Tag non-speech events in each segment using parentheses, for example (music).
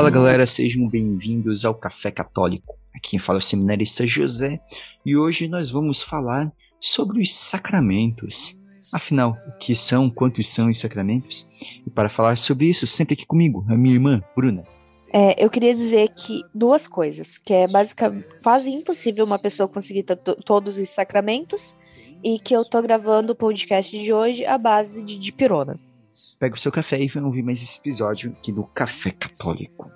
Fala galera, sejam bem-vindos ao Café Católico. Aqui fala é o seminarista José e hoje nós vamos falar sobre os sacramentos. Afinal, o que são, quantos são os sacramentos? E para falar sobre isso, sempre aqui comigo, a minha irmã, Bruna. É, eu queria dizer que duas coisas, que é basicamente quase impossível uma pessoa conseguir todos os sacramentos e que eu tô gravando o podcast de hoje à base de dipirona. Pega o seu café e vem ouvir mais esse episódio aqui do Café Católico.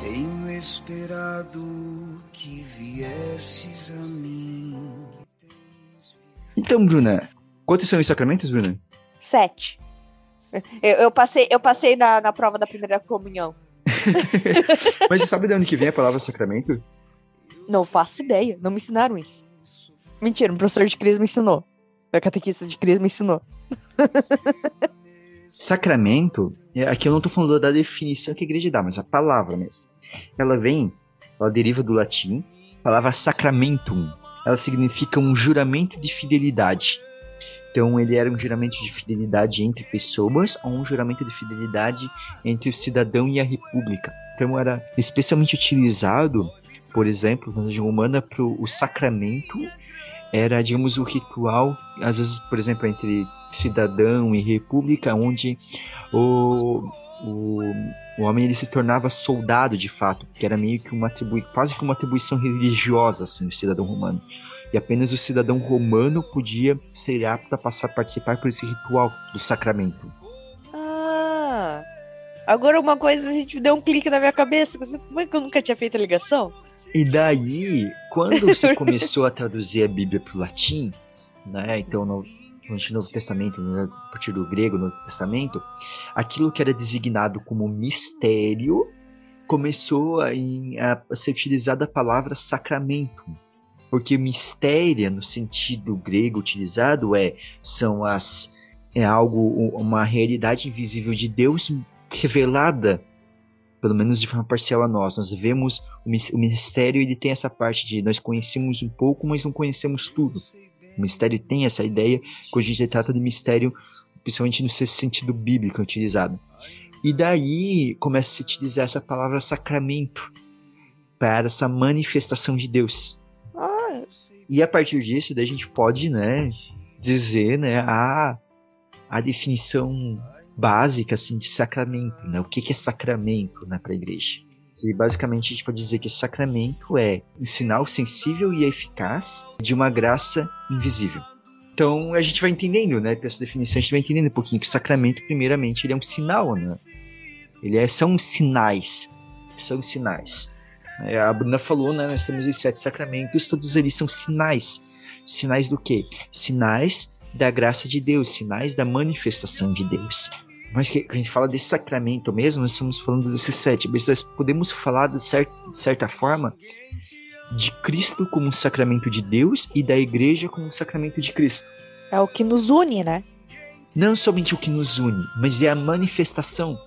Tenho esperado que viesses a mim. Então, Bruna, quantos são os sacramentos, Bruna? Sete. Eu, eu passei, eu passei na, na prova da primeira comunhão. (laughs) Mas você sabe de onde que vem a palavra sacramento? Não faço ideia, não me ensinaram isso. Mentira, um professor de cris me ensinou. Meu catequista de cris me ensinou. (laughs) Sacramento, é, aqui eu não estou falando da definição que a igreja dá, mas a palavra mesmo. Ela vem, ela deriva do latim, a palavra sacramentum. Ela significa um juramento de fidelidade. Então, ele era um juramento de fidelidade entre pessoas ou um juramento de fidelidade entre o cidadão e a república. Então, era especialmente utilizado, por exemplo, na religião humana, para o sacramento era, digamos, o ritual, às vezes, por exemplo, entre cidadão e república, onde o, o, o homem ele se tornava soldado de fato, que era meio que uma quase que uma atribuição religiosa, assim, o cidadão romano. E apenas o cidadão romano podia ser apto a passar a participar por esse ritual do sacramento. Agora uma coisa, a gente deu um clique na minha cabeça. Como é que eu nunca tinha feito a ligação? E daí, quando você (laughs) começou a traduzir a Bíblia para o latim, né? Então, no, no Novo Testamento, né, a partir do grego, no Novo Testamento, aquilo que era designado como mistério começou a, a ser utilizada a palavra sacramento. Porque mistério, no sentido grego utilizado, é são as é algo, uma realidade invisível de Deus revelada, pelo menos de forma parcial a nós. Nós vemos o mistério, ele tem essa parte de nós conhecemos um pouco, mas não conhecemos tudo. O mistério tem essa ideia, quando a gente trata de mistério, principalmente no seu sentido bíblico utilizado. E daí começa a se utilizar essa palavra sacramento para essa manifestação de Deus. Ah. E a partir disso, daí a gente pode, né, dizer, né, a, a definição básica assim de sacramento, né? O que, que é sacramento, né, para a igreja? Que basicamente a gente pode dizer que sacramento é um sinal sensível e eficaz de uma graça invisível. Então a gente vai entendendo, né? Com essa definição a gente vai entendendo um pouquinho que sacramento, primeiramente, ele é um sinal, né? Ele é, são sinais, são sinais. É, a Bruna falou, né? Nós temos os sete sacramentos, todos eles são sinais. Sinais do quê? Sinais da graça de Deus, sinais da manifestação de Deus. Mas que a gente fala desse sacramento mesmo, nós estamos falando desses sete, mas nós podemos falar de, certa, de certa forma de Cristo como um sacramento de Deus e da igreja como um sacramento de Cristo. É o que nos une, né? Não somente o que nos une, mas é a manifestação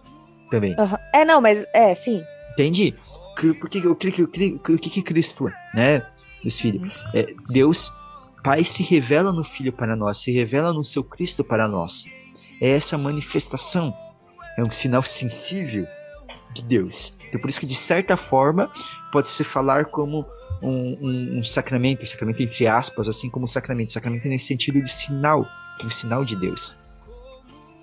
também. Uhum. É, não, mas é, sim. Entendi. Porque eu creio que o que, que Cristo é, né? Meus filhos. Uhum. É, Deus Pai se revela no Filho para nós, se revela no seu Cristo para nós. É essa manifestação. É um sinal sensível de Deus. Então, por isso que, de certa forma, pode-se falar como um, um, um, sacramento, sacramento entre aspas, assim como sacramento. Sacramento nesse sentido de sinal, um sinal de Deus.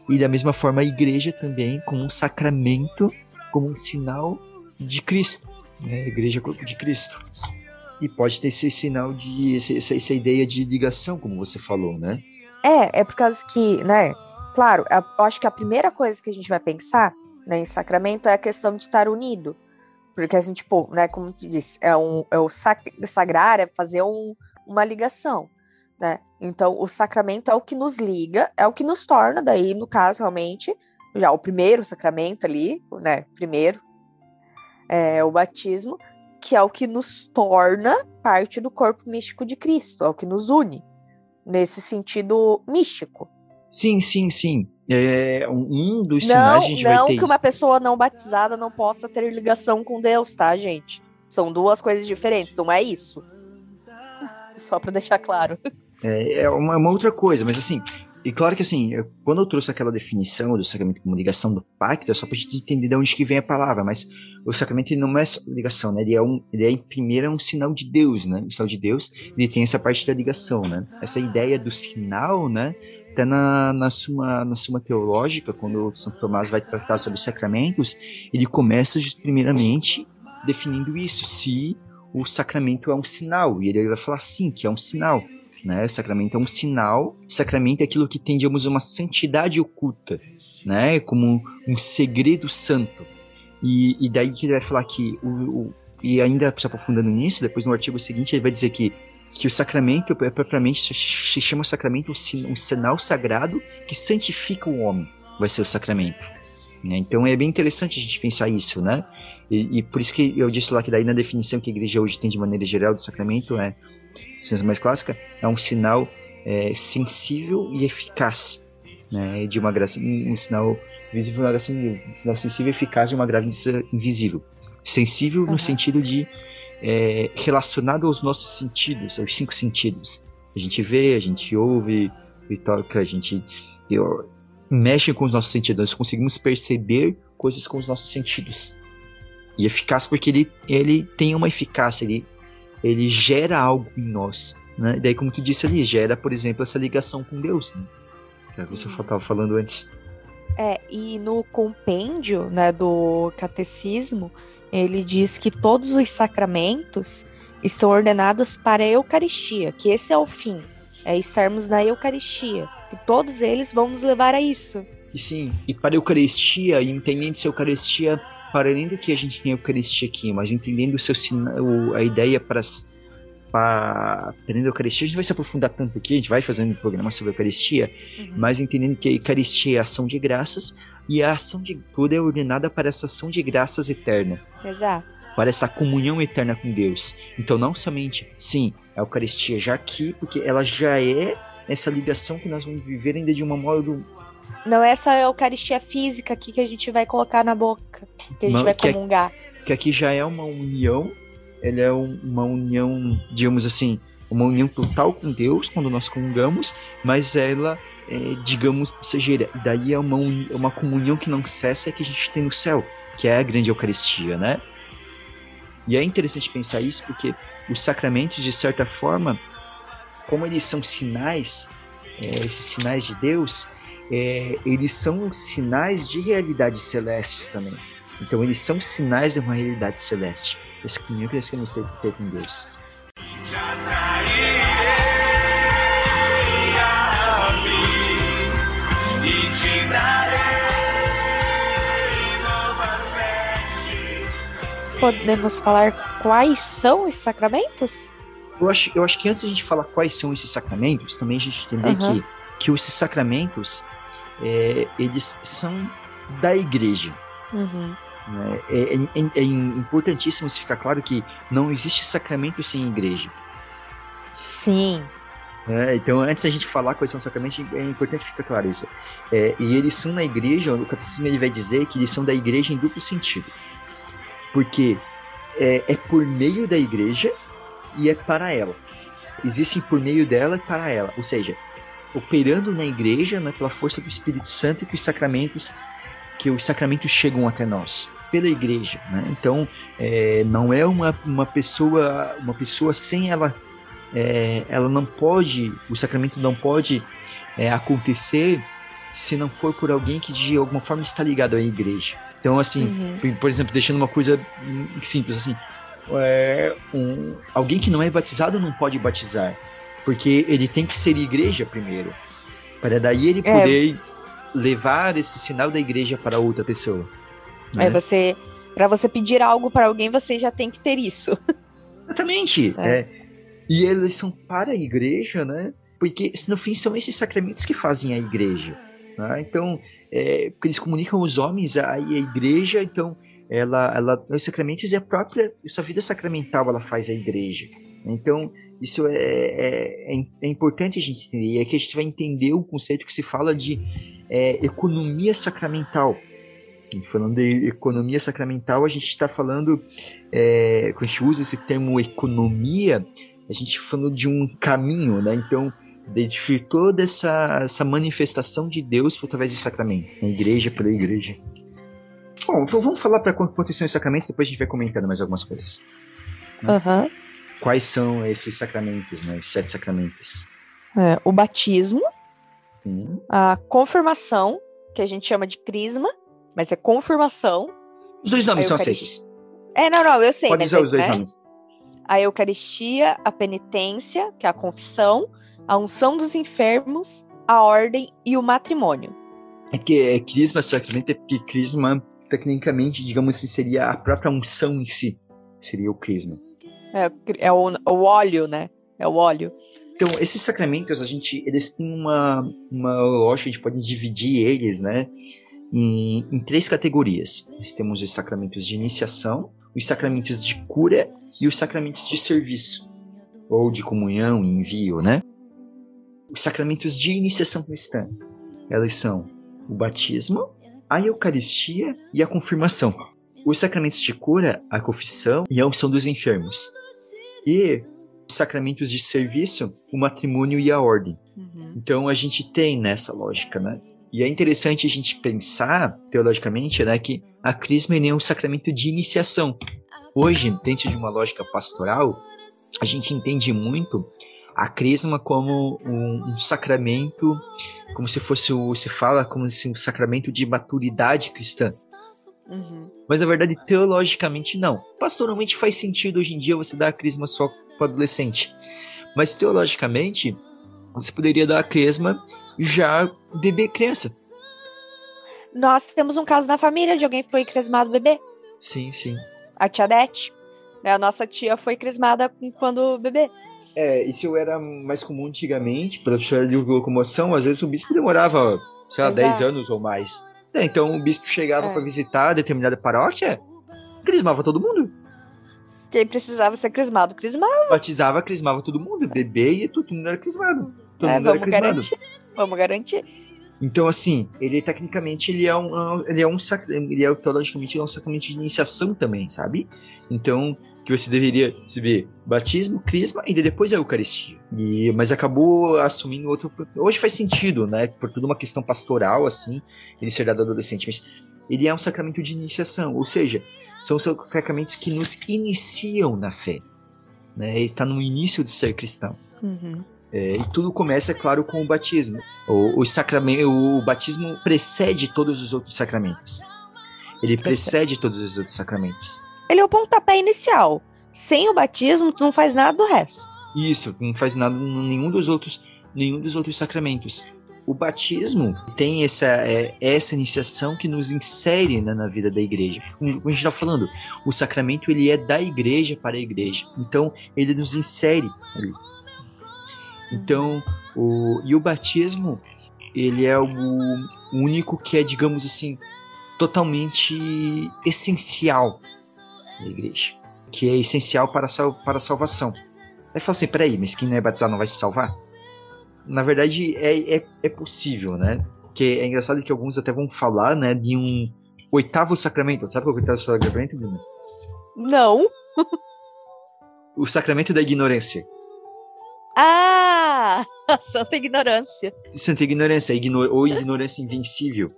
E da mesma forma, a igreja também, como um sacramento, como um sinal de Cristo. Né? Igreja corpo de Cristo. E pode ter esse sinal de. Essa, essa ideia de ligação, como você falou, né? É, é por causa que, né? Claro, eu acho que a primeira coisa que a gente vai pensar né, em sacramento é a questão de estar unido. Porque assim, tipo, né, como tu disse, é, um, é o sac, sagrar, é fazer um, uma ligação, né? Então, o sacramento é o que nos liga, é o que nos torna, daí, no caso, realmente, já o primeiro sacramento ali, né? Primeiro, é o batismo, que é o que nos torna parte do corpo místico de Cristo, é o que nos une, nesse sentido místico. Sim, sim, sim. É um dos não, sinais a gente não vai ter. Não que uma pessoa não batizada não possa ter ligação com Deus, tá, gente? São duas coisas diferentes, não é isso. (laughs) Só para deixar claro. É, é uma, uma, outra coisa, mas assim, E claro que assim, eu, quando eu trouxe aquela definição do sacramento como ligação do pacto, é só pra gente entender de onde que vem a palavra, mas o sacramento não é ligação, né? Ele é um, ele é primeiro é um sinal de Deus, né? O sinal de Deus, ele tem essa parte da ligação, né? Essa ideia do sinal, né? Até na, na, suma, na suma teológica, quando São Tomás vai tratar sobre sacramentos, ele começa primeiramente definindo isso, se o sacramento é um sinal, e ele vai falar sim, que é um sinal né? Sacramento é um sinal, sacramento é aquilo que tem, digamos, uma santidade oculta, né? Como um, segredo santo. E, e, daí que ele vai falar que, o, o, e ainda se aprofundando nisso, depois no artigo seguinte ele vai dizer que, que o sacramento é propriamente, se chama sacramento um sinal sagrado que santifica o homem, vai ser o sacramento. Né? Então é bem interessante a gente pensar isso, né? E, e, por isso que eu disse lá que daí na definição que a igreja hoje tem de maneira geral do sacramento é ciência mais clássica, é um sinal é, sensível e eficaz, né, de uma graça, um sinal visível, uma graça um sinal sensível e eficaz de uma graça invisível. Sensível uhum. no sentido de é, relacionado aos nossos sentidos, aos cinco sentidos. A gente vê, a gente ouve, e toca, a gente eu, mexe com os nossos sentidos, nós conseguimos perceber coisas com os nossos sentidos. E eficaz porque ele, ele tem uma eficácia, ele ele gera algo em nós. Né? E daí, como tu disse ali, gera, por exemplo, essa ligação com Deus, né? que é o que você estava falando antes. É, e no compêndio né, do catecismo, ele diz que todos os sacramentos estão ordenados para a Eucaristia, que esse é o fim, é estarmos na Eucaristia, que todos eles vão nos levar a isso. E sim, e para a Eucaristia, e entendendo-se a Eucaristia, para além do que a gente tem a Eucaristia aqui, mas entendendo o seu o, a ideia para para entendendo a Eucaristia, a gente vai se aprofundar tanto aqui, a gente vai fazendo um programa sobre a Eucaristia, uhum. mas entendendo que a Eucaristia é a ação de graças e a ação de tudo é ordenada para essa ação de graças eterna. Exato. Para essa comunhão eterna com Deus. Então, não somente, sim, a Eucaristia já aqui, porque ela já é essa ligação que nós vamos viver ainda de uma modo não é só a Eucaristia física aqui que a gente vai colocar na boca, que a gente vai que comungar. É, que aqui já é uma união, ela é um, uma união, digamos assim, uma união total com Deus quando nós comungamos, mas ela é, digamos, passageira. E daí é uma, uma comunhão que não cessa que a gente tem no céu, que é a grande Eucaristia, né? E é interessante pensar isso porque os sacramentos, de certa forma, como eles são sinais, é, esses sinais de Deus, é, eles são sinais de realidades celestes também. Então eles são sinais de uma realidade celeste. Esse comunhão que nós queremos ter, ter com Deus. Podemos falar quais são os sacramentos? Eu acho, eu acho que antes de a gente falar quais são esses sacramentos, também a gente entender uhum. que, que esses sacramentos é, eles são da igreja. Uhum. Né? É, é, é, é, importantíssimo se ficar claro que não existe sacramento sem igreja. Sim. É, então, antes da gente falar quais são os sacramentos, é importante ficar claro isso. É, e eles são na igreja, o catecismo ele vai dizer que eles são da igreja em duplo sentido. Porque é, é por meio da igreja e é para ela. Existem por meio dela e para ela. Ou seja, operando na igreja, né, pela força do Espírito Santo que os sacramentos que os sacramentos chegam até nós pela igreja, né? Então é, não é uma, uma pessoa uma pessoa sem ela é, ela não pode o sacramento não pode é, acontecer se não for por alguém que de alguma forma está ligado à igreja. Então assim, uhum. por exemplo, deixando uma coisa simples assim, é, um, alguém que não é batizado não pode batizar. Porque ele tem que ser igreja primeiro. Para daí ele é. poder levar esse sinal da igreja para outra pessoa. Né? É você. Para você pedir algo para alguém, você já tem que ter isso. (laughs) Exatamente. É. É. E eles são para a igreja, né? Porque no fim são esses sacramentos que fazem a igreja. Né? Então, é, porque eles comunicam os homens a, a igreja, então ela, ela, os sacramentos e a própria, essa vida sacramental ela faz a igreja. Então, isso é, é, é, é, importante a gente entender. E aqui a gente vai entender o conceito que se fala de é, economia sacramental. falando de economia sacramental, a gente está falando, é, quando a gente usa esse termo economia, a gente está falando de um caminho, né? Então, de toda essa, essa manifestação de Deus através do sacramento, na igreja pela igreja. Bom, então vamos falar para quanto são os sacramentos, depois a gente vai comentando mais algumas coisas. Uhum. Quais são esses sacramentos, né? Os sete sacramentos. É, o batismo, Sim. a confirmação, que a gente chama de crisma, mas é confirmação. Os dois nomes são aceitos. É, não, não, eu sei. Pode mas usar é, os dois né? nomes. A Eucaristia, a penitência, que é a confissão, a unção dos enfermos, a ordem e o matrimônio. É que é, crisma sacramento é porque crisma, tecnicamente, digamos assim, seria a própria unção em si. Seria o crisma. É, é o, o óleo, né? É o óleo. Então, esses sacramentos, a gente, eles têm uma, uma lógica, a gente pode dividir eles, né, em, em três categorias. Nós temos os sacramentos de iniciação, os sacramentos de cura e os sacramentos de serviço, ou de comunhão envio, né? Os sacramentos de iniciação cristã, elas são o batismo, a eucaristia e a confirmação. Os sacramentos de cura, a confissão e a unção dos enfermos. E sacramentos de serviço, o matrimônio e a ordem. Então a gente tem nessa lógica, né? E é interessante a gente pensar, teologicamente, né, que a crisma é um sacramento de iniciação. Hoje, dentro de uma lógica pastoral, a gente entende muito a crisma como um, um sacramento, como se fosse o, se fala como se um sacramento de maturidade cristã. Uhum. Mas na verdade, teologicamente, não. Pastoralmente faz sentido hoje em dia você dar a crisma só para adolescente. Mas teologicamente, você poderia dar a crisma já bebê criança. Nós temos um caso na família de alguém que foi crismado bebê, Sim, sim. a tia Dete. Né, A nossa tia foi crismada quando bebê. É, isso era mais comum antigamente, história de locomoção, às vezes o bispo demorava, sei lá, Exato. 10 anos ou mais. É, então o bispo chegava É. para visitar determinada paróquia, crismava todo mundo. Quem precisava ser crismado, crismado. Batizava, crismava todo mundo. Bebê e todo mundo era crismado. Todo É, mundo era vamos crismado. garantir. Vamos garantir. Então, assim, ele tecnicamente ele é um, ele é um ele é teologicamente ele é um sacramento de iniciação também, sabe? Então, que você deveria receber batismo, crisma e depois a Eucaristia. E, mas acabou assumindo outro. Hoje faz sentido, né? Por toda uma questão pastoral, assim, ele ser dado adolescente, mas ele é um sacramento de iniciação, ou seja, são os sacramentos que nos iniciam na fé. Né? Está no início de ser cristão. Uhum. É, e tudo começa, é claro, com o batismo. O, o, sacrame- o batismo precede todos os outros sacramentos. Ele precede todos os outros sacramentos. Ele é o pontapé inicial. Sem o batismo, tu não faz nada do resto. Isso, não faz nada nenhum dos outros, nenhum dos outros sacramentos. O batismo tem essa, é, essa iniciação que nos insere né, na vida da igreja. Como a gente está falando, o sacramento ele é da igreja para a igreja. Então, ele nos insere ali. Então, o, e o batismo, ele é o único que é, digamos assim, totalmente essencial da igreja. Que é essencial para sal, para a salvação. Aí fala assim, peraí, mas quem não é batizado não vai se salvar? Na verdade, é, é, é possível, né? Porque é engraçado que alguns até vão falar, né, de um oitavo sacramento. Sabe qual é o oitavo sacramento, Bruno? Não. O sacramento da ignorância. Ah! A (laughs) santa ignorância. Santa ignorância, igno ou ignorância invencível.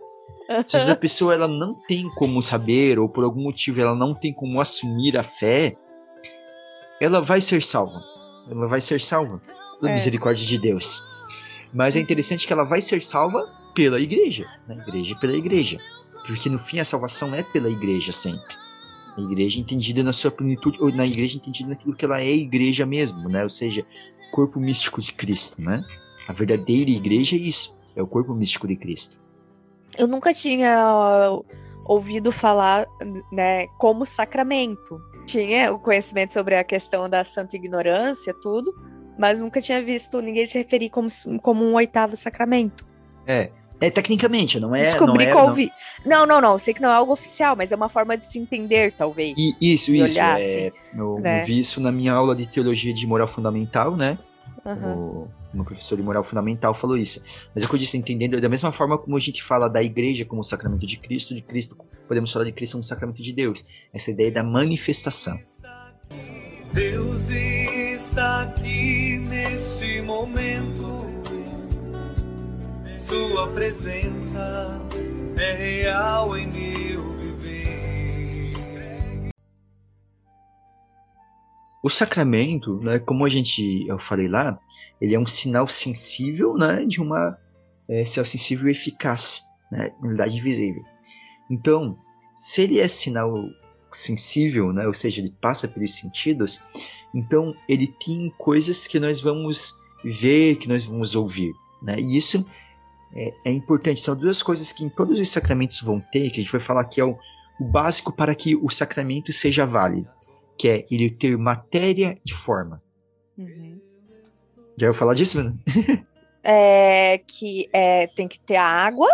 Se essa pessoa ela não tem como saber, ou por algum motivo ela não tem como assumir a fé, ela vai ser salva. Ela vai ser salva pela É. misericórdia de Deus. Mas é interessante que ela vai ser salva pela igreja. Na igreja e pela igreja. Porque no fim a salvação é pela igreja sempre. A igreja entendida na sua plenitude, ou na igreja entendida naquilo que ela é igreja mesmo, né? Ou seja, corpo místico de Cristo, né? A verdadeira igreja é isso. É o corpo místico de Cristo. Eu nunca tinha ouvido falar, né, como sacramento. Tinha o conhecimento sobre a questão da santa ignorância, tudo, mas nunca tinha visto ninguém se referir como, como um oitavo sacramento. É. É tecnicamente, não é. Descobri não que é, ouvi. Não, não, não. Eu sei que não é algo oficial, mas é uma forma de se entender, talvez. I- isso, de isso. olhar, é, assim, eu né? vi isso na minha aula de teologia de moral fundamental, né? Aham. O meu professor de moral fundamental falou isso. Mas é o que eu disse, entendendo, da mesma forma como a gente fala da igreja como sacramento de Cristo, de Cristo, podemos falar de Cristo como sacramento de Deus. Essa ideia da manifestação. Deus está aqui neste momento. Sua presença é real em meu viver. O sacramento, né, como a gente eu falei lá, ele é um sinal sensível, né, de uma é, sinal sensível eficaz, né, unidade visível. Então, se ele é sinal sensível, né, ou seja, ele passa pelos sentidos, então ele tem coisas que nós vamos ver, que nós vamos ouvir, né? E isso é, é, importante. São duas coisas que em todos os sacramentos vão ter, que a gente vai falar que é o, o básico para que o sacramento seja válido, que é ele ter matéria e forma. Uhum. Já vou falar disso, né? (laughs) é que é, tem que ter a água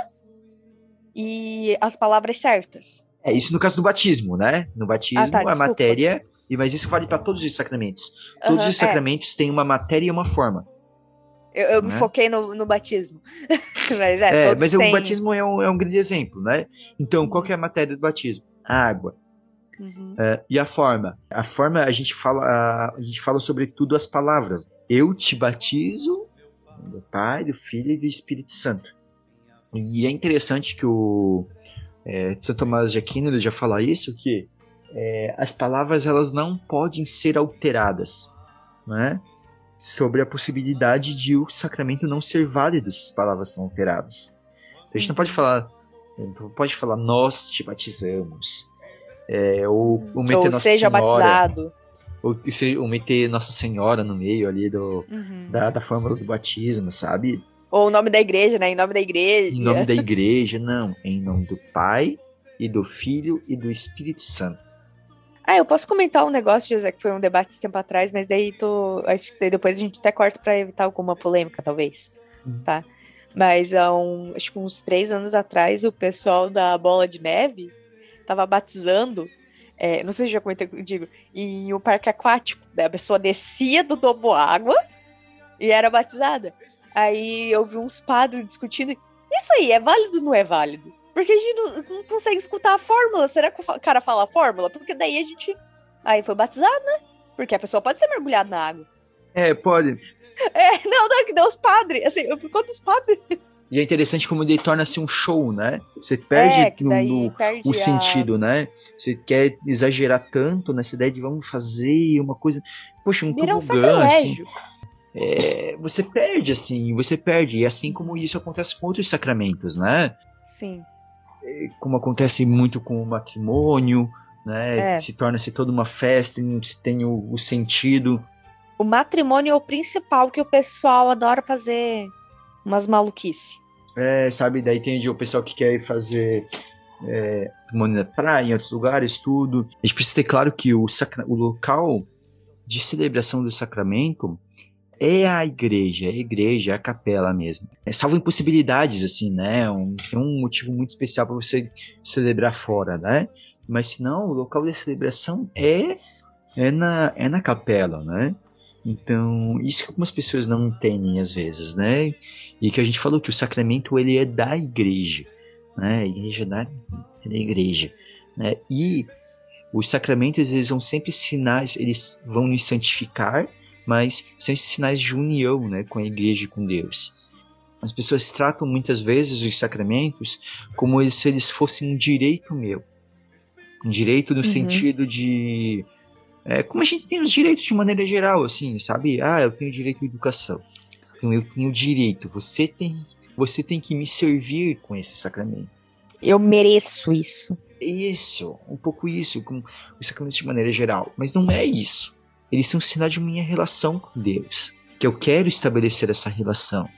e as palavras certas. É isso no caso do batismo, né? No batismo, ah, tá, a matéria. Mas isso vale para todos os sacramentos. Todos uhum, os é. sacramentos é. têm uma matéria e uma forma. Eu, eu me né? foquei no, no batismo. (laughs) mas é, é mas têm... o batismo é um, é um grande exemplo, né? Então, qual que é a matéria do batismo? A água. Uhum. Uh, e a forma? A forma, a gente fala, a, a gente fala sobretudo as palavras. Eu te batizo do Pai, do Filho e do Espírito Santo. E é interessante que o é, São Tomás de Aquino já fala isso, que é, as palavras elas não podem ser alteradas, né? Sobre a possibilidade de o sacramento não ser válido se as palavras são alteradas. A gente não pode falar, não pode falar nós te batizamos, é, ou, ou meter ou Nossa seja Senhora, batizado. Ou, ou meter Nossa Senhora no meio ali do, uhum. da, da fórmula do batismo, sabe? Ou o nome da igreja, né? Em nome da igreja. Em nome da igreja, não. Em nome do Pai e do Filho e do Espírito Santo. Ah, eu posso comentar um negócio, José, que foi um debate esse tempo atrás, mas daí tô. Acho que depois a gente até corta para evitar alguma polêmica, talvez. Uhum. Tá? Mas há um, acho que uns três anos atrás, o pessoal da Bola de Neve tava batizando. É, não sei se já comentei contigo, em um parque aquático. Né? A pessoa descia do tobo água e era batizada. Aí eu vi uns padres discutindo. Isso aí, é válido ou não é válido? Porque a gente não, não, consegue escutar a fórmula. Será que o cara fala a fórmula? Porque daí a gente. Aí foi batizado, né? Porque a pessoa pode ser mergulhada na água. É, pode. É, não, não, que deu os padres. Assim, quantos padres? E é interessante como ele torna-se um show, né? Você perde, é, no, no perde o a... sentido, né? Você quer exagerar tanto nessa ideia de vamos fazer uma coisa. Poxa, um Vira tobogã, um assim é, você perde, assim, você perde. E assim como isso acontece com outros sacramentos, né? Sim. É, como acontece muito com o matrimônio, né? É. Se torna-se toda uma festa, se tem o, o, sentido. O matrimônio é o principal que o pessoal adora fazer umas maluquice. É, sabe? Daí tem o pessoal que quer fazer é, matrimônio na praia, em outros lugares, tudo. A gente precisa ter claro que o, sacra o local de celebração do sacramento é a igreja, é a igreja, é a capela mesmo. É, salvo impossibilidades, assim, né? Um, tem um motivo muito especial para você celebrar fora, né? Mas se não, o local de celebração é, é, na, é na capela, né? Então, isso que algumas pessoas não entendem às vezes, né? E que a gente falou que o sacramento ele é da igreja, né? A igreja da, é da igreja, né? E os sacramentos eles são sempre sinais, eles vão nos santificar, mas são esses sinais de união né, com a igreja e com Deus. As pessoas tratam muitas vezes os sacramentos como se eles fossem um direito meu. Um direito no uhum. sentido de. É, como a gente tem os direitos de maneira geral, assim, sabe? Ah, eu tenho direito à educação. Então eu tenho direito. Você tem, você tem que me servir com esse sacramento. Eu mereço isso. Isso, um pouco isso, com os sacramentos de maneira geral. Mas não é isso eles são sinal de minha relação com Deus, que eu quero estabelecer essa relação.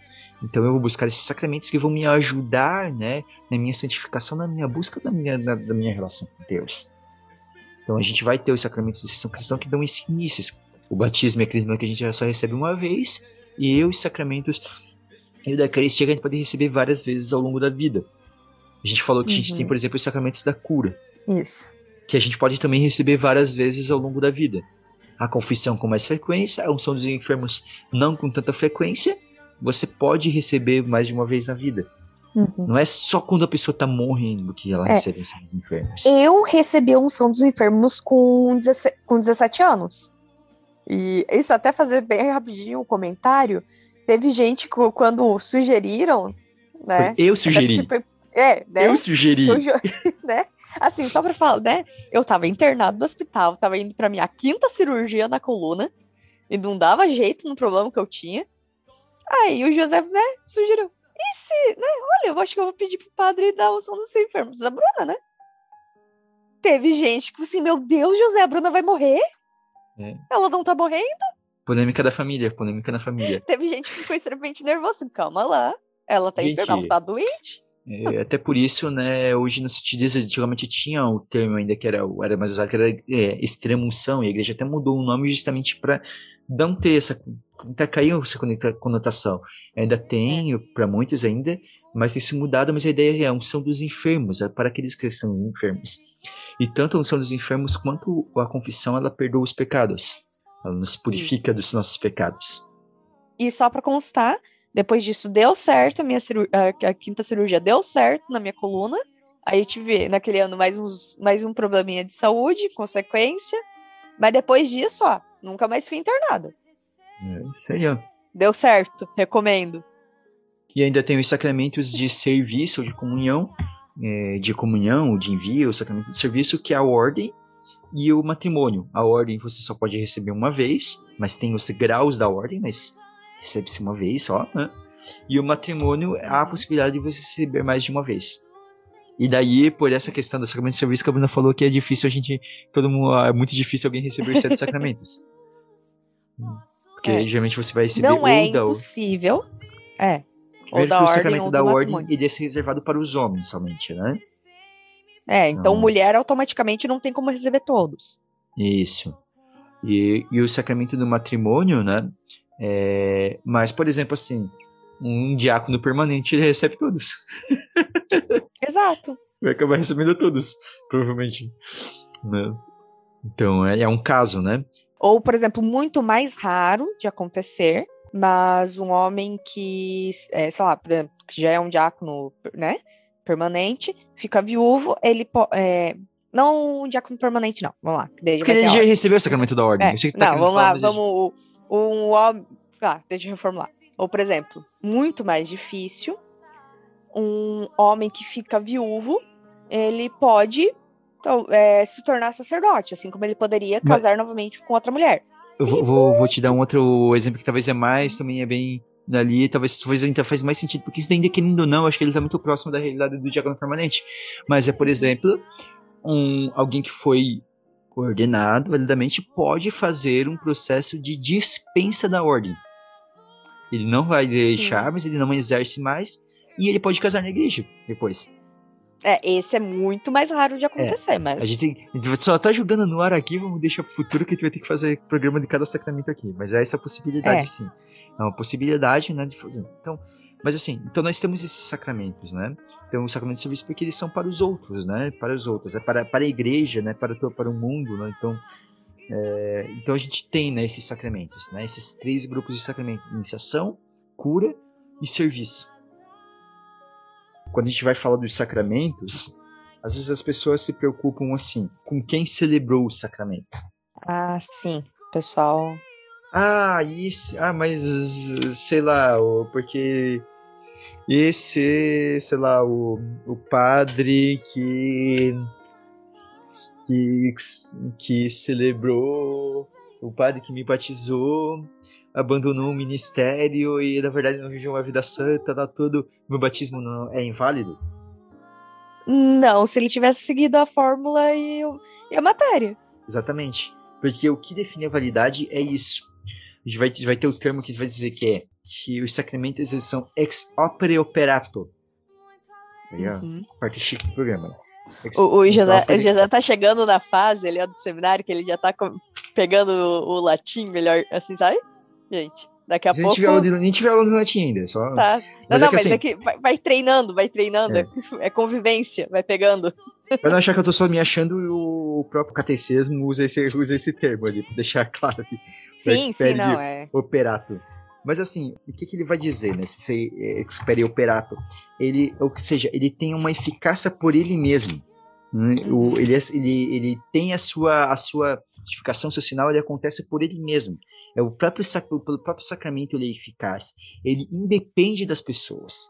Então eu vou buscar esses sacramentos que vão me ajudar, né, na minha santificação, na minha busca da minha, da, da minha relação com Deus. Então a gente vai ter os sacramentos de sessão cristã que dão esse início. O batismo e a crisma que a gente só recebe uma vez, e eu, os sacramentos e da Eucaristia que a gente pode receber várias vezes ao longo da vida. A gente falou que uhum. a gente tem, uhum. por exemplo, os sacramentos da cura. Isso. Que a gente pode também receber várias vezes ao longo da vida a confissão com mais frequência, a unção dos enfermos não com tanta frequência, você pode receber mais de uma vez na vida. Uhum. Não é só quando a pessoa tá morrendo que ela é. recebe a unção dos enfermos. Eu recebi a unção dos enfermos com 17, com 17 anos. E isso até fazer bem rapidinho o um comentário. Teve gente que, quando sugeriram, né? Eu sugeri. Foi, é, né? Eu sugeri. Eu, (laughs) né? Assim, só pra falar, né? Eu tava internado no hospital, tava indo pra minha quinta cirurgia na coluna e não dava jeito no problema que eu tinha. Aí o José, né, sugeriu. E se, né? Olha, eu acho que eu vou pedir pro padre dar o som dos enfermos da Bruna, né? Teve gente que assim, meu Deus, José, a Bruna vai morrer? É. Ela não tá morrendo? Polêmica da família, polêmica na família. Teve gente que ficou extremamente nervosa. Calma lá. Ela tá Gente. enferma, ela tá doente. É, até por isso, né, hoje não se utiliza, antigamente tinha o termo ainda que era, o- era mais usado, que era é, extrema unção, e a igreja até mudou o nome justamente para não ter essa, tentar cair essa conecta- conotação. Ainda tem, para muitos ainda, mas tem se mudado, mas a ideia é a unção dos enfermos, é para aqueles que estão enfermos. E tanto a unção dos enfermos quanto a confissão, ela perdoa os pecados. Ela nos purifica dos nossos pecados. E só pra constar, depois disso deu certo, a minha ciru- a, quinta cirurgia deu certo na minha coluna. Aí tive naquele ano mais, uns, mais um probleminha de saúde, consequência. Mas depois disso, ó, nunca mais fui internada. É isso aí, ó. Deu certo, recomendo. E ainda tem os sacramentos de serviço de comunhão, eh, de comunhão de envio, o sacramento de serviço, que é a ordem e o matrimônio. A ordem você só pode receber uma vez, mas tem os graus da ordem, mas recebe-se uma vez só, né? E o matrimônio, há a possibilidade de você receber mais de uma vez. E daí, por essa questão do sacramento de serviço, que a Bruna falou que é difícil a gente, todo mundo, é muito difícil alguém receber sete (laughs) sacramentos. Porque É. geralmente você vai receber Não é da, impossível. É. Ou da que o sacramento da ordem matrimônio. ele é reservado para os homens somente, né? É, então Não. mulher automaticamente não tem como receber todos. Isso. E, e o sacramento do matrimônio, né? É, mas, por exemplo, assim, um diácono permanente ele recebe todos. (laughs) Exato. Vai acabar recebendo todos, provavelmente. né? Então, é, é um caso, né? Ou, por exemplo, muito mais raro de acontecer, mas um homem que, é, sei lá, que já é um diácono, né, permanente, fica viúvo, ele pode. não um diácono permanente, não. Vamos lá. que daí já Porque ele já recebeu o sacramento da ordem. É, tá não, vamos lá, vamos. Um homem. Ah, deixa eu reformular. Ou, por exemplo, muito mais difícil, um homem que fica viúvo, ele pode então, é, se tornar sacerdote, assim como ele poderia Mas- casar novamente com outra mulher. Eu vou, vou, vou te dar um outro exemplo que talvez é mais, também é bem ali, talvez, talvez ainda faz mais sentido, porque isso ainda, querendo ou não, acho que ele tá muito próximo da realidade do diácono permanente. Mas é, por exemplo, um, alguém que foi ordenado validamente pode fazer um processo de dispensa da ordem. Ele não vai deixar, mas ele não exerce mais, e ele pode casar na igreja depois. É, esse é muito mais raro de acontecer, mas. É, A gente, tem, a gente só tá jogando no ar aqui, vamos deixar pro futuro que a gente vai ter que fazer programa de cada sacramento aqui. Mas é essa possibilidade, É. sim. É uma possibilidade, né, de fazer. Então, mas assim, então nós temos esses sacramentos, né? Então, os sacramentos de serviço porque eles são para os outros, né? Para os outros, é para, para a igreja, né? Para, o- para o mundo, né? Então, é, então a gente tem, né, esses sacramentos, né? Esses três grupos de sacramento: iniciação, cura e serviço. Quando a gente vai falar dos sacramentos, às vezes as pessoas se preocupam assim, com quem celebrou o sacramento. Ah, sim. Pessoal. Ah, isso, ah, mas sei lá, porque esse, sei lá, o, o padre que que que celebrou, o padre que me batizou, abandonou o ministério e na verdade não viveu uma vida santa, tá tudo, meu batismo não é inválido. Não, se ele tivesse seguido a fórmula e, e a matéria. Exatamente. Porque o que define a validade é isso. A gente vai, vai ter o termo que vai dizer que é que os sacramentos eles são ex opere operato. Aí, ó, Uhum. parte chique do programa. Ex- O, o José, o José tá chegando na fase ali ó, do seminário que ele já tá co- pegando o, o latim melhor, assim, sabe? Gente, daqui a a pouco. tiver aula de, nem tiver aula de latim ainda, só. Tá. Não, Mas não, é que mas assim- é que vai, vai treinando, vai treinando. É. É. convivência, vai pegando. Pra não achar que eu tô só me achando, o próprio catecismo usa esse, usa esse termo ali, pra deixar claro. O Sim, sim, não, é. operato. Mas assim, o que, que ele vai dizer, né? Se é, expere operato. Ele, ou seja, ele tem uma eficácia por ele mesmo. né? O, ele, é- ele, ele tem a sua, a sua justificação social, ele acontece por ele mesmo. É o próprio, pelo próprio sacramento ele é eficaz. Ele independe das pessoas.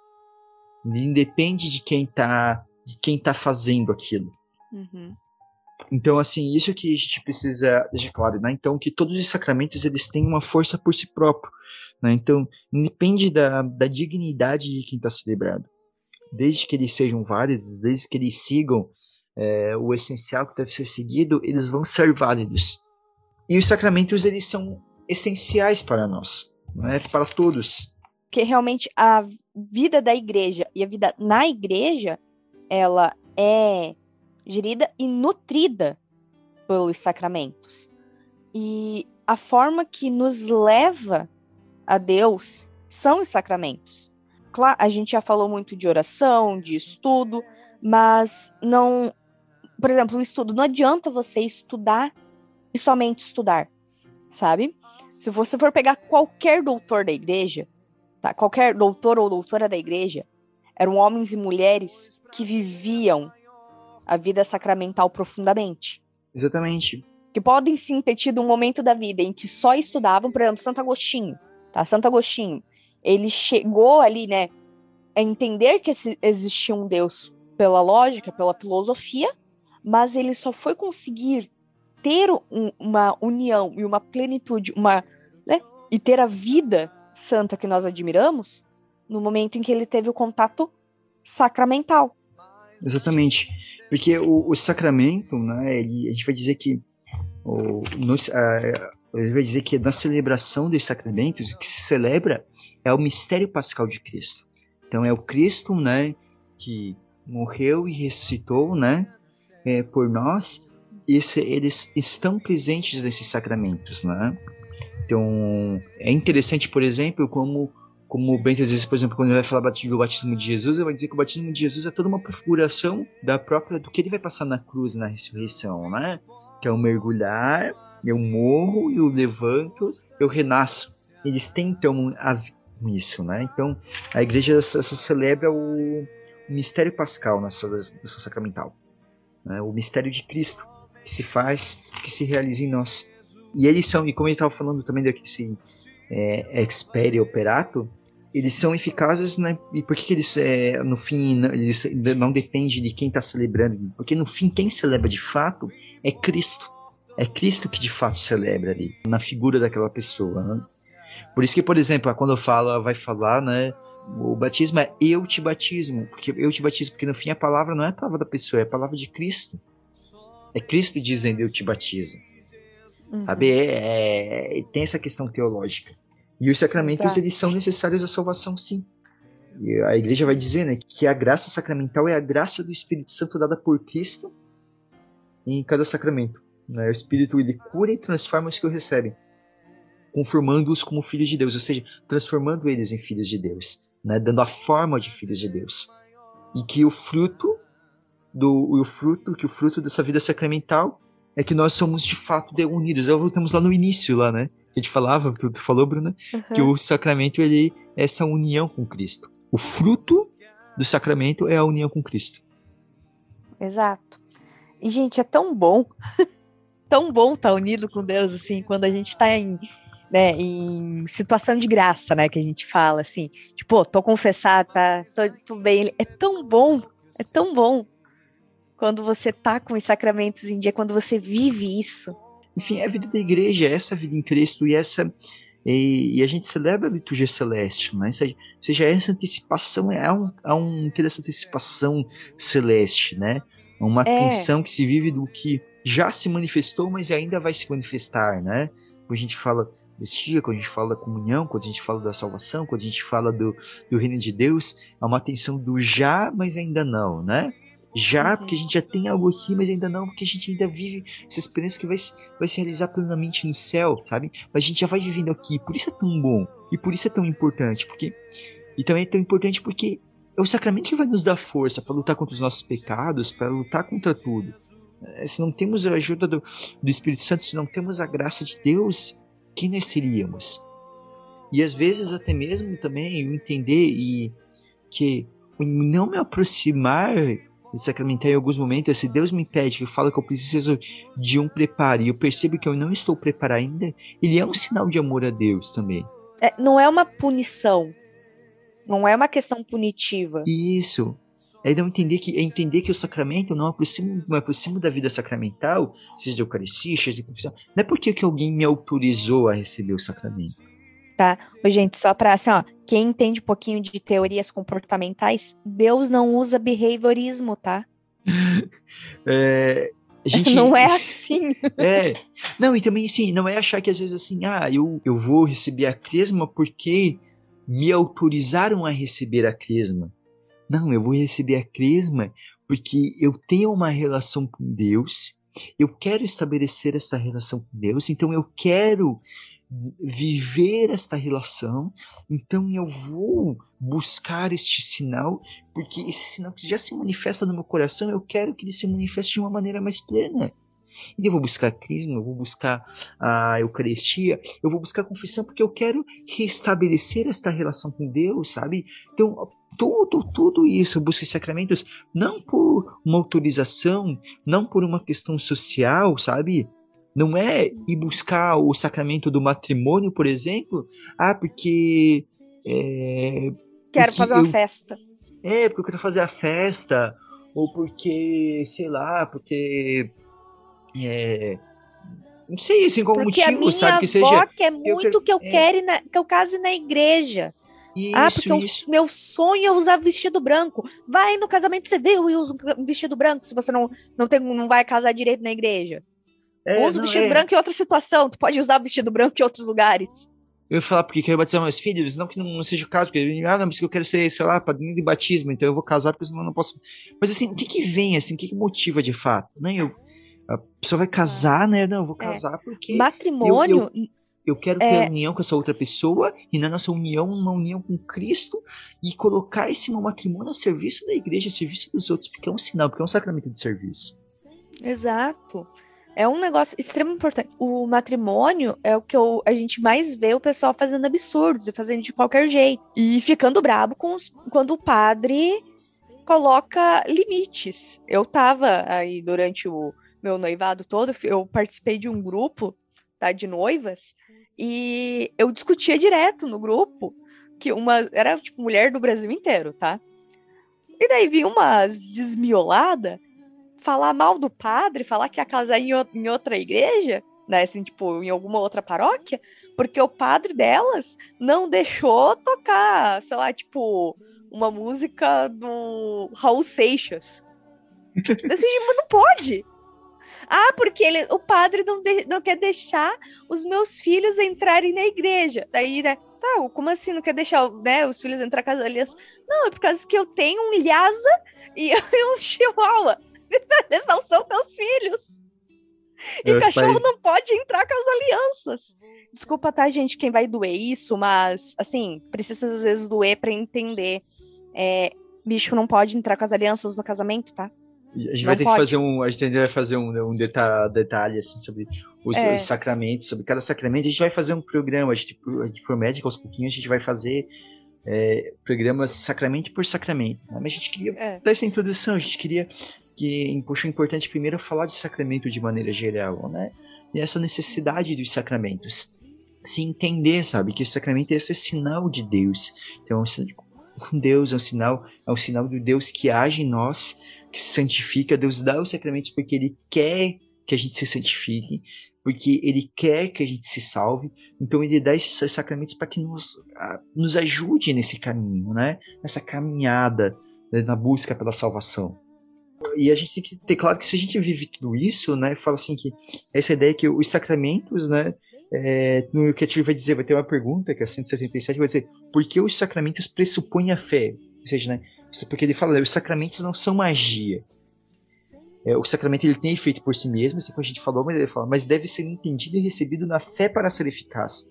Ele independe de quem tá, de quem tá fazendo aquilo. Uhum. Então, assim, isso que a gente precisa deixar claro, né? Então, que todos os sacramentos, eles têm uma força por si próprio, né? Então, independe da, da dignidade de quem está celebrando. Desde que eles sejam válidos, desde que eles sigam é, o essencial que deve ser seguido, eles vão ser válidos. E os sacramentos, eles são essenciais para nós, não é para todos. Porque realmente a vida da igreja e a vida na igreja, ela é gerida e nutrida pelos sacramentos. E a forma que nos leva a Deus são os sacramentos. Claro, a gente já falou muito de oração, de estudo, mas não. Por exemplo, o estudo, não adianta você estudar e somente estudar, sabe? Se você for pegar qualquer doutor da igreja, tá? qualquer doutor ou doutora da igreja, eram homens e mulheres que viviam a vida sacramental profundamente. Exatamente. Que podem sim ter tido um momento da vida em que só estudavam, por exemplo, Santo Agostinho, tá? Santo Agostinho, ele chegou ali, né, a entender que existia um Deus pela lógica, pela filosofia, mas ele só foi conseguir ter um, uma união e uma plenitude, uma, né, e ter a vida santa que nós admiramos no momento em que ele teve o contato sacramental. Exatamente. Porque o, o sacramento, né, ele, a gente vai dizer que o, no, a, ele vai dizer que na celebração dos sacramentos, o que se celebra é o mistério pascal de Cristo. Então é o Cristo, né, que morreu e ressuscitou, né, é, por nós. Esse, eles estão presentes nesses sacramentos, né? Então é interessante, por exemplo, como como o Bento às vezes, por exemplo, quando ele vai falar do batismo de Jesus, ele vai dizer que o batismo de Jesus é toda uma prefiguração da própria do que ele vai passar na cruz na ressurreição, né? Que é o mergulhar, eu morro, eu levanto, eu renasço. Eles têm então a, isso, né? Então a igreja só, celebra o, o, mistério pascal na sua sacramental, né? o mistério de Cristo que se faz, que se realiza em nós. E eles são, e como ele estava falando também daquele é, expere operato, eles são eficazes, né? E por que, que eles, é, no fim, não, eles não depende de quem está celebrando? Porque no fim, quem celebra de fato é Cristo. É Cristo que de fato celebra ali, na figura daquela pessoa. Né? Por isso que, por exemplo, quando fala, vai falar, né? O batismo é eu te batismo, porque eu te batismo, porque no fim a palavra não é a palavra da pessoa, é a palavra de Cristo. É Cristo dizendo eu te batizo. Uhum. Sabe? É, é, tem essa questão teológica. E os sacramentos, Exato. eles são necessários à salvação, sim. E a igreja vai dizer, né, que a graça sacramental é a graça do Espírito Santo dada por Cristo em cada sacramento. Né? O Espírito, ele cura e transforma os que o recebem, conformando-os como filhos de Deus, ou seja, transformando eles em filhos de Deus, né? dando a forma de filhos de Deus. E que o fruto do o fruto, que o fruto dessa vida sacramental é que nós somos de fato unidos. Já voltamos lá no início, lá, né? a gente falava, tu, tu falou, Bruna, uhum. que o sacramento ele é essa união com Cristo. O fruto do sacramento é a união com Cristo. Exato. E, gente, é tão bom, (laughs) tão bom estar tá unido com Deus, assim, quando a gente está em, né, em situação de graça, né, que a gente fala, assim, tipo, tô confessado, tá, tô, tô bem. É tão bom, é tão bom quando você tá com os sacramentos em dia, quando você vive isso. Enfim, é a vida da igreja, é essa vida em Cristo e essa e, e, a gente celebra a liturgia celeste, né? Ou seja, essa antecipação é um, é um que dessa antecipação celeste, né? Uma é. tensão que se vive do que já se manifestou, mas ainda vai se manifestar, né? Quando a gente fala dia, quando a gente fala da comunhão, quando a gente fala da salvação, quando a gente fala do, do reino de Deus, é uma tensão do já, mas ainda não, né? Já, uhum. porque a gente já tem algo aqui, mas ainda não, porque a gente ainda vive essa experiência que vai, vai se realizar plenamente no céu, sabe? Mas a gente já vai vivendo aqui, por isso é tão bom, e por isso é tão importante, porque. E também é tão importante porque é o sacramento que vai nos dar força para lutar contra os nossos pecados, para lutar contra tudo. É, se não temos a ajuda do, do Espírito Santo, se não temos a graça de Deus, quem nós seríamos? E às vezes até mesmo também eu entender e que não me aproximar sacramentar em alguns momentos, se Deus me pede, que fala que eu preciso de um preparo e eu percebo que eu não estou preparado ainda, ele é um sinal de amor a Deus também. É, não é uma punição, Não é uma questão punitiva. Isso. É não entender que, é entender que o sacramento não aproxima, não aproxima da vida sacramental, seja de Eucaristia, seja de confissão. Não é porque que alguém me autorizou a receber o sacramento. Tá? Ô, gente, só para assim, ó, quem entende um pouquinho de teorias comportamentais, Deus não usa behaviorismo, tá? (laughs) é, Gente, não é assim. (laughs) É. Não, e também assim, não é achar que às vezes assim, ah, eu, eu vou receber a crisma porque me autorizaram a receber a crisma. Não, eu vou receber a crisma porque eu tenho uma relação com Deus, eu quero estabelecer essa relação com Deus, então eu quero viver esta relação, então eu vou buscar este sinal, porque esse sinal que já se manifesta no meu coração, eu quero que ele se manifeste de uma maneira mais plena. E eu vou buscar Cristo, eu vou buscar a Eucaristia, eu vou buscar a confissão, porque eu quero restabelecer esta relação com Deus, sabe? Então, tudo, tudo isso, busca sacramentos, não por uma autorização, não por uma questão social, sabe? Não é ir buscar o sacramento do matrimônio, por exemplo, ah, porque. É, quero porque fazer uma festa. É, porque eu quero fazer a festa, ou porque, sei lá, porque. É, não sei, assim, qual porque motivo, a minha sabe? Que seja. quer muito quero- que eu é. quero na- que eu case na igreja. Isso, ah, porque isso. o meu sonho é usar vestido branco. Vai no casamento civil e usa um vestido branco se você não, não, tem, não vai casar direito na igreja. É, usa o vestido é. branco em outra situação. Tu pode usar o vestido branco em outros lugares. Eu ia falar porque quero batizar meus filhos, não que não, seja o caso, porque, ah, não, mas eu quero ser, sei lá, padrinho de batismo, então eu vou casar porque senão eu não posso. Mas assim, o que que vem, assim, o que que motiva de fato? Né? Eu, a pessoa vai casar, né? Não, eu vou É. casar porque Matrimônio, eu quero ter É. união com essa outra pessoa e na nossa união, uma união com Cristo e colocar esse meu matrimônio a serviço da igreja, a serviço dos outros, porque é um sinal, porque é um sacramento de serviço. exato. É um negócio extremamente importante. O matrimônio é o que eu- a gente mais vê o pessoal fazendo absurdos e fazendo de qualquer jeito. E ficando brabo com os- quando o padre coloca limites. Eu tava aí durante o meu noivado todo, eu participei de um grupo tá, de noivas e eu discutia direto no grupo que uma era tipo mulher do Brasil inteiro, tá? E daí vi umas desmiolada falar mal do padre, falar que ia casar em, em outra igreja, né, assim, tipo, em alguma outra paróquia, porque o padre delas não deixou tocar, sei lá, tipo, uma música do Raul Seixas. Jeito, mas não pode. Ah, porque ele, o padre não, de- não quer deixar os meus filhos entrarem na igreja. Daí, né? Tá, como assim não quer deixar né, os filhos entrar com as alianças? Não, é por causa que eu tenho um Lhasa e (laughs) um Chihuahua. (laughs) Eles não são teus filhos. E Meus cachorro pais- não pode entrar com as alianças. Desculpa, tá, gente, quem vai doer isso, mas, assim, precisa às vezes doer pra entender. É, bicho não pode entrar com as alianças no casamento, tá? A gente Não vai ter pode. que fazer um. A gente vai fazer um, um deta- detalhe assim, sobre os, É. os sacramentos, sobre cada sacramento. A gente vai fazer um programa, a gente, a gente promete que aos pouquinhos a gente vai fazer é, programas sacramento por sacramento. né? Mas a gente queria É. dar essa introdução, a gente queria que puxa, é importante primeiro falar de sacramento de maneira geral, né? E essa necessidade dos sacramentos. Se entender, sabe, que o sacramento é esse sinal de Deus. Então, é Deus, é um sinal, é um sinal do Deus que age em nós, que se santifica. Deus dá os sacramentos porque Ele quer que a gente se santifique, porque Ele quer que a gente se salve. Então Ele dá esses sacramentos para que nos, nos ajude nesse caminho, né? Nessa caminhada né, na busca pela salvação. E a gente tem que ter claro que se a gente vive tudo isso, né? Fala assim que essa ideia que os sacramentos, né? É, no que a gente vai dizer, vai ter uma pergunta, que é a 177, vai dizer por que os sacramentos pressupõem a fé? Ou seja, né, isso porque ele fala, os sacramentos não são magia. É, o sacramento ele tem efeito por si mesmo, assim como a gente falou, mas ele fala, mas deve ser entendido e recebido na fé para ser eficaz.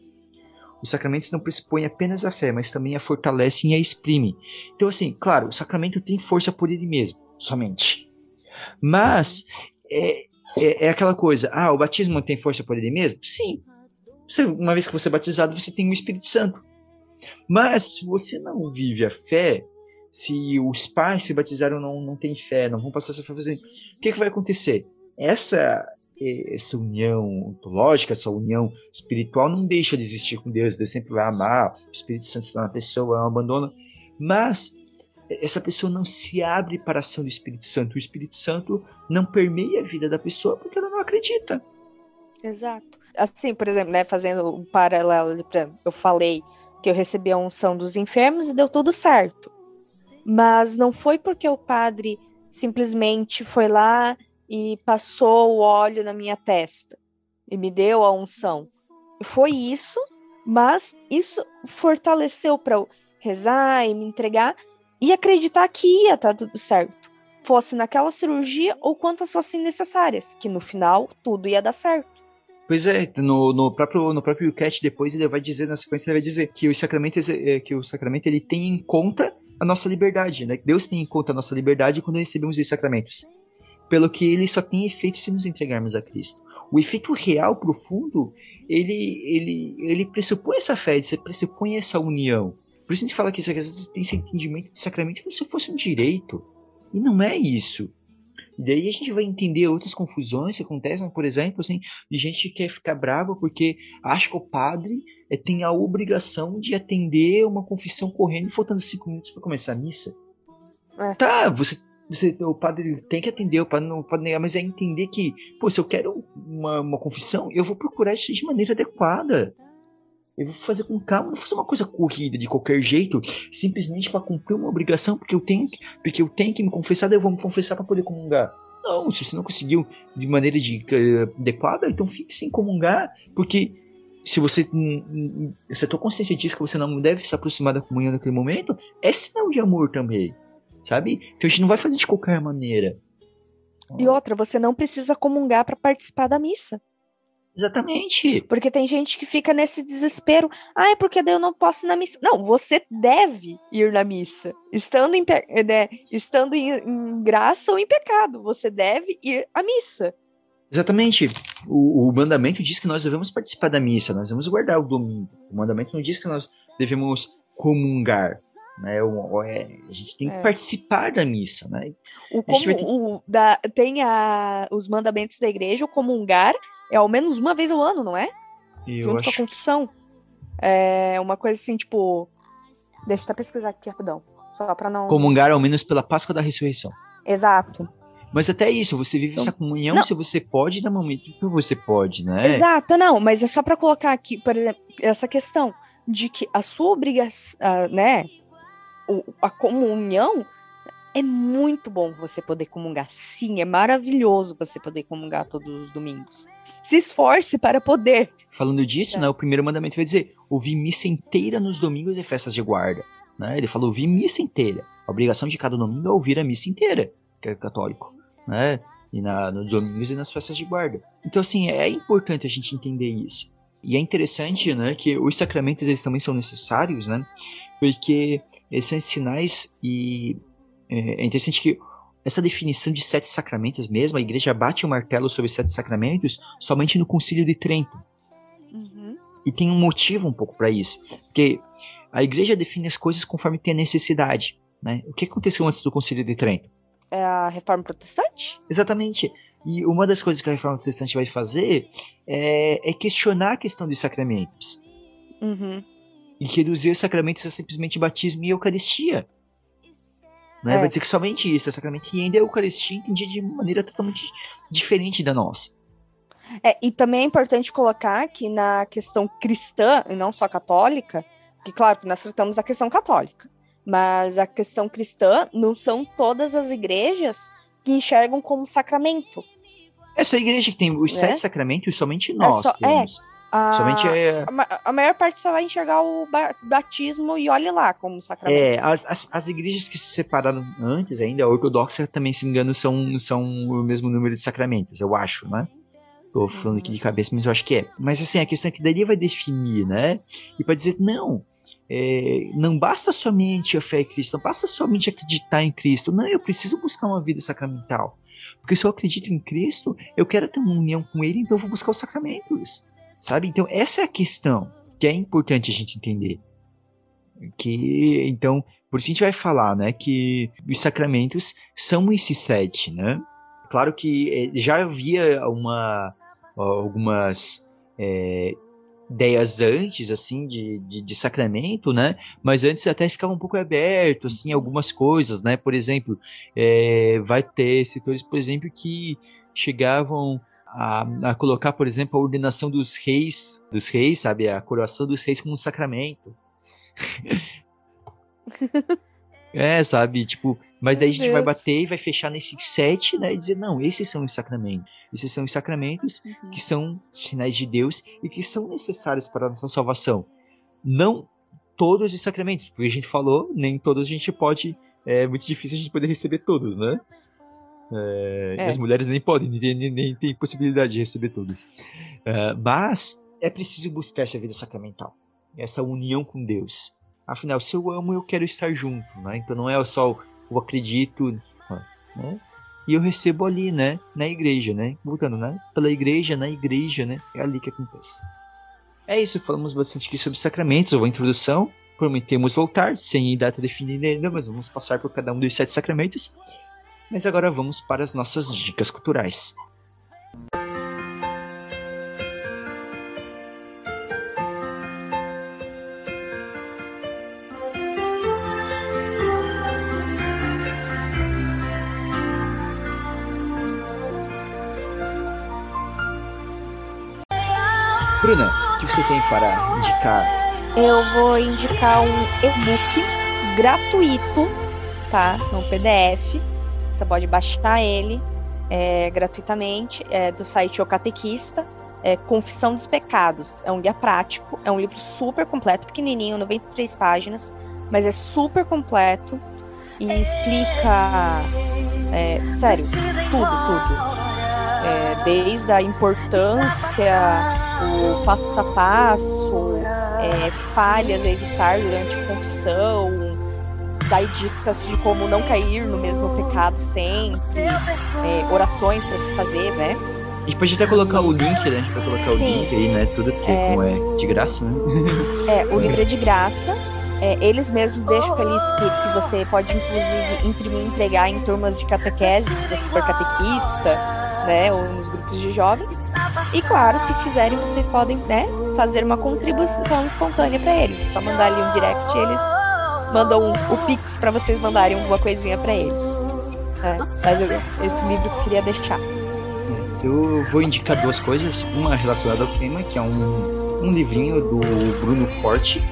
Os sacramentos não pressupõem apenas a fé, mas também a fortalecem e a exprimem. Então, assim, claro, o sacramento tem força por ele mesmo, somente. Mas é, é, é aquela coisa, ah, o batismo tem força por ele mesmo? Sim. Você, uma vez que você é batizado, você tem o Espírito Santo. Mas se você não vive a fé, se os pais se batizaram não, não têm fé, não vão passar essa fé o que, que vai acontecer? Essa essa união ontológica, essa união espiritual não deixa de existir com Deus, Deus sempre vai amar, o Espírito Santo está na pessoa, não abandona, mas essa pessoa não se abre para a ação do Espírito Santo. O Espírito Santo não permeia a vida da pessoa porque ela não acredita. Exato. Assim, por exemplo, né, fazendo um paralelo, eu falei que eu recebi a unção dos enfermos e deu tudo certo. Mas não foi porque o padre simplesmente foi lá e passou o óleo na minha testa e me deu a unção. Foi isso, mas isso fortaleceu para eu rezar e me entregar e acreditar que ia estar tudo certo. Fosse naquela cirurgia ou quantas fossem necessárias, que no final tudo ia dar certo. Pois é, no, no próprio no próprio cast depois ele vai dizer na sequência ele vai dizer que o sacramento é, que o sacramento ele tem em conta a nossa liberdade, né? Deus tem em conta a nossa liberdade quando recebemos esses sacramentos. Pelo que ele só tem efeito se nos entregarmos a Cristo. O efeito real, profundo, ele, ele, ele pressupõe essa fé, ele pressupõe essa união. Por isso a gente fala que às vezes tem esse entendimento de sacramento como se fosse um direito. E não é isso. E daí a gente vai entender outras confusões que acontecem, por exemplo, assim, de gente que quer ficar brava porque acha que o padre é, tem a obrigação de atender uma confissão correndo faltando cinco minutos para começar a missa. É. Tá, você, você, o padre tem que atender, o padre não pode negar, mas é entender que, pô, se eu quero uma, uma confissão, eu vou procurar isso de maneira adequada. Eu vou fazer com calma, não vou fazer uma coisa corrida de qualquer jeito, simplesmente para cumprir uma obrigação, porque eu tenho que, porque eu tenho que me confessar, daí eu vou me confessar para poder comungar. Não, se você não conseguiu de maneira de, uh, adequada, então fique sem comungar, porque se você se a tua consciência diz que você não deve se aproximar da comunhão naquele momento, é sinal de amor também, sabe? Então a gente não vai fazer de qualquer maneira. E outra, você não precisa comungar para participar da missa. Exatamente. Porque tem gente que fica nesse desespero. Ai, porque daí eu não posso ir na missa. Não, você deve ir na missa. Estando em, né, estando em, em graça ou em pecado. Você deve ir à missa. Exatamente. O, o, mandamento diz que nós devemos participar da missa, nós devemos guardar o domingo. O mandamento não diz que nós devemos comungar. Né? O, é, a gente tem que é. participar da missa. Né? O, como, que... o da, tem a, os mandamentos da igreja, o comungar é ao menos uma vez ao ano, não é? Eu Junto acho... com a confissão. É uma coisa assim, tipo. Deixa eu até pesquisar aqui rapidão. Só pra não. Comungar ao menos pela Páscoa da Ressurreição. Exato. Mas até isso, você vive então, essa comunhão não. se você pode, no momento que você pode, né? Exato, não, mas é só para colocar aqui, por exemplo, essa questão de que a sua obrigação, uh, né, a comunhão é muito bom você poder comungar. Sim, é maravilhoso você poder comungar todos os domingos. Se esforce para poder. Falando disso, é. né, o primeiro mandamento vai dizer: ouvir missa inteira nos domingos e festas de guarda. Né? Ele falou ouvir missa inteira. A obrigação de cada domingo é ouvir a missa inteira, que é católico. Né? E na, nos domingos e nas festas de guarda. Então, assim, é importante a gente entender isso. E é interessante, né, que os sacramentos eles também são necessários, né, porque eles são sinais e é, é interessante que essa definição de sete sacramentos mesmo, a igreja bate o martelo sobre sete sacramentos somente no Concílio de Trento. Uhum. E tem um motivo um pouco para isso, porque a igreja define as coisas conforme tem a necessidade. Né? O que aconteceu antes do Concílio de Trento? É a reforma protestante? Exatamente. E uma das coisas que a reforma protestante vai fazer é, é questionar a questão dos sacramentos. Uhum. E reduzir os sacramentos a simplesmente batismo e eucaristia. Né? É. Vai dizer que somente isso é sacramento. E ainda a Eucaristia entendia de maneira totalmente diferente da nossa. É, e também é importante colocar que na questão cristã, e não só católica, que claro que nós tratamos a questão católica, mas a questão cristã não são todas as igrejas que enxergam como sacramento. Essa igreja que tem os né? sete sacramentos, somente nós é só, temos. É, a, Somente é... a, a, maior parte só vai enxergar o batismo e olhe lá como sacramento. É, as, as, as, igrejas que se separaram antes ainda, a ortodoxa também, se me engano, são, são o mesmo número de sacramentos, eu acho, né? Tô falando aqui de uhum. cabeça, mas eu acho que é. Mas assim, a questão é que daí vai definir, né? E para dizer, não, é, não basta somente a fé em Cristo, não basta somente acreditar em Cristo. Não, eu preciso buscar uma vida sacramental. Porque se eu acredito em Cristo, eu quero ter uma união com Ele, então eu vou buscar os sacramentos. Sabe? Então, essa é a questão que é importante a gente entender. Que, então, por isso a gente vai falar, né, que os sacramentos são esses sete, né? Claro que é, já havia uma, algumas é, ideias antes, assim, de, de, de, sacramento, né? Mas antes até ficava um pouco aberto, assim, algumas coisas, né? Por exemplo, é, vai ter setores, por exemplo, que chegavam a, a, colocar, por exemplo, a ordenação dos reis, dos reis, sabe? A coroação dos reis como um sacramento. (laughs) é, sabe? Tipo, mas daí a gente Deus. vai bater e vai fechar nesse sete, né? E dizer, não, esses são os sacramentos. Esses são os sacramentos uhum. que são sinais de Deus e que são necessários para a nossa salvação. Não todos os sacramentos, porque a gente falou, nem todos a gente pode. É muito difícil a gente poder receber todos, né? É, é. As mulheres nem podem, nem, nem, nem tem possibilidade de receber todos. É, mas é preciso buscar essa vida sacramental, essa união com Deus. Afinal, se eu amo, eu quero estar junto, né? Então não é só eu acredito, né? E eu recebo ali, né? Na igreja, né? Voltando, né? Pela igreja, na igreja, né? É ali que acontece. É isso, falamos bastante aqui sobre sacramentos, ou introdução. Prometemos voltar, sem data definida ainda, mas vamos passar por cada um dos sete sacramentos. Mas agora vamos para as nossas dicas culturais. Bruna, o que você tem para indicar? Eu vou indicar um e-book gratuito, tá? Um PDF. Você pode baixar ele é, gratuitamente é, do site O Catequista. É, Confissão dos Pecados. É um guia prático, é um livro super completo, pequenininho, 93 páginas, mas é super completo e explica, é, sério, tudo, tudo. É, desde a importância o passo a passo, é, falhas a evitar durante a confissão, dar dicas de como não cair no mesmo pecado sempre, é, orações para se fazer, né? A gente pode até colocar o link, né? A gente pode colocar Sim. o link aí, né? Tudo porque é... como é de graça, né? É, o livro é de graça. É, eles mesmos deixam ali escrito que você pode, inclusive, imprimir e entregar em turmas de catequese, se você for catequista, né? Ou nos grupos de jovens. E claro, se quiserem, vocês podem, né, fazer uma contribuição espontânea para eles. Só mandar ali um direct, eles mandam o Pix para vocês mandarem alguma coisinha para eles. É, mas eu, esse livro eu queria deixar. Eu vou indicar duas coisas. Uma relacionada ao tema, que é um, um livrinho do Bruno Forte,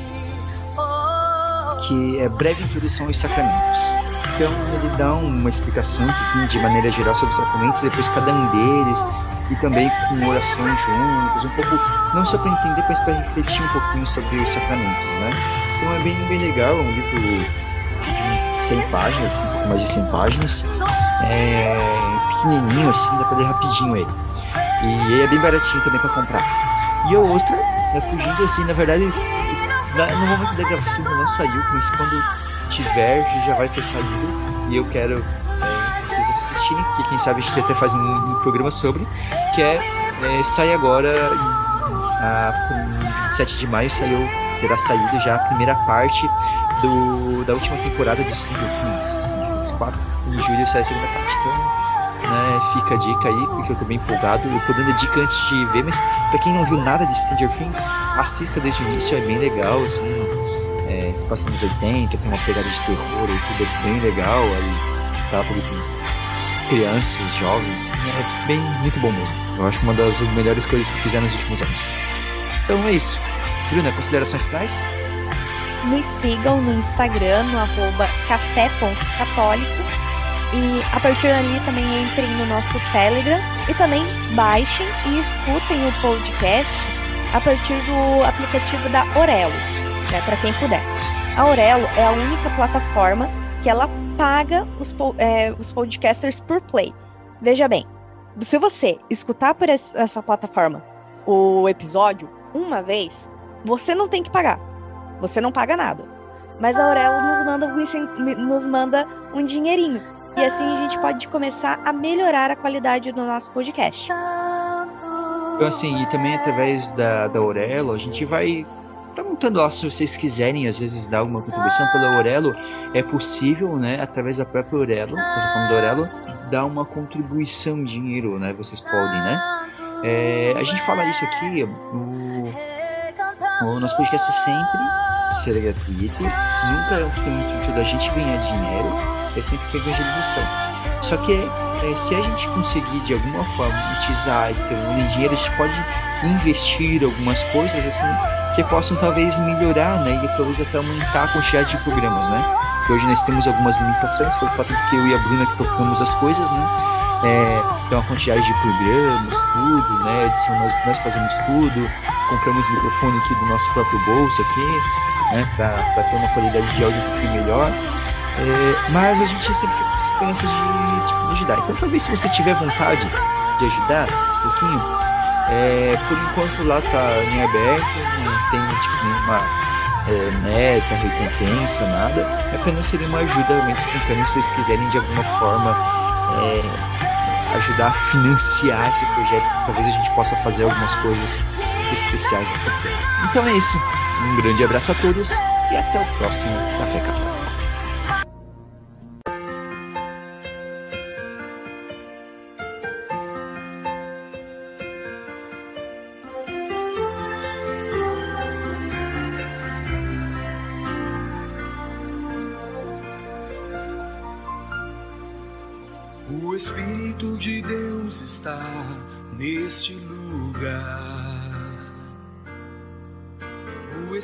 que é Breve Introdução aos Sacramentos. Então ele dá uma explicação de maneira geral sobre os sacramentos, depois cada um deles, e também com orações juntos, um pouco, não só para entender, mas para refletir um pouquinho sobre os sacramentos, né? Então é bem, bem legal, é um livro de 100 páginas, assim, mais de 100 páginas, é pequenininho assim, dá para ler rapidinho ele. E ele é bem baratinho também para comprar. E a outra, é fugindo assim, na verdade, no momento da gravação não saiu, mas quando tiver já vai ter saído e eu quero que quem sabe a gente até faz um, um programa sobre, que é, é sai agora, em, a, 27 de maio saiu, terá saído já a primeira parte do, da última temporada de Stranger Things, Stranger Things 4, em julho sai a segunda parte, então né, fica a dica aí, porque eu tô bem empolgado. Eu tô dando a dica antes de ver, mas pra quem não viu nada de Stranger Things, assista desde o início, é bem legal, assim. É, se passa nos 80, tem uma pegada de terror e tudo é bem legal. Aí tá tudo crianças, jovens. É bem, muito bom mesmo. Eu acho uma das melhores coisas que fizeram nos últimos anos. Então é isso. Bruna, considerações finais? Nos sigam no Instagram, no arroba café.católico. E a partir dali também entrem no nosso Telegram e também baixem e escutem o podcast a partir do aplicativo da Orelo, né, para quem puder. A Orelo é a única plataforma que ela paga os, é, os podcasters por play. Veja bem, se você escutar por essa plataforma o episódio uma vez, você não tem que pagar. Você não paga nada. Mas a Aurelo nos manda, nos manda um dinheirinho. E assim a gente pode começar a melhorar a qualidade do nosso podcast. Então, assim, e também através da, da Aurelo, a gente vai perguntando ó, se vocês quiserem, às vezes, dar alguma contribuição pelo Aurelo, é possível, né, através da própria Aurelo, plataforma do Aurelo, dar uma contribuição em dinheiro, né, vocês podem, né. É, a gente fala isso aqui no, O nosso podcast sempre será gratuito, nunca tem o intuito da gente ganhar dinheiro, é sempre para evangelização. Só que é, se a gente conseguir de alguma forma utilizar então, o dinheiro, a gente pode investir algumas coisas assim que possam talvez melhorar, né? E talvez até aumentar a quantidade de programas, né? Que hoje nós temos algumas limitações pelo fato de que eu e a Bruna que tocamos as coisas, né? É, tem uma quantidade de programas, tudo, né? Edição, nós, nós fazemos tudo, compramos microfone aqui do nosso próprio bolso aqui, né? Para ter uma qualidade de áudio um pouquinho melhor. É, mas a gente sempre fica com esperança de, de, ajudar. Então talvez se você tiver vontade de ajudar um pouquinho, é, por enquanto lá tá em aberto, não tem tipo nenhuma é, meta, recompensa, nada. Apenas seria uma ajuda realmente espontânea se vocês quiserem de alguma forma é, ajudar a financiar esse projeto. Talvez a gente possa fazer algumas coisas especiais. Então é isso. Um grande abraço a todos e até o próximo Café Católico.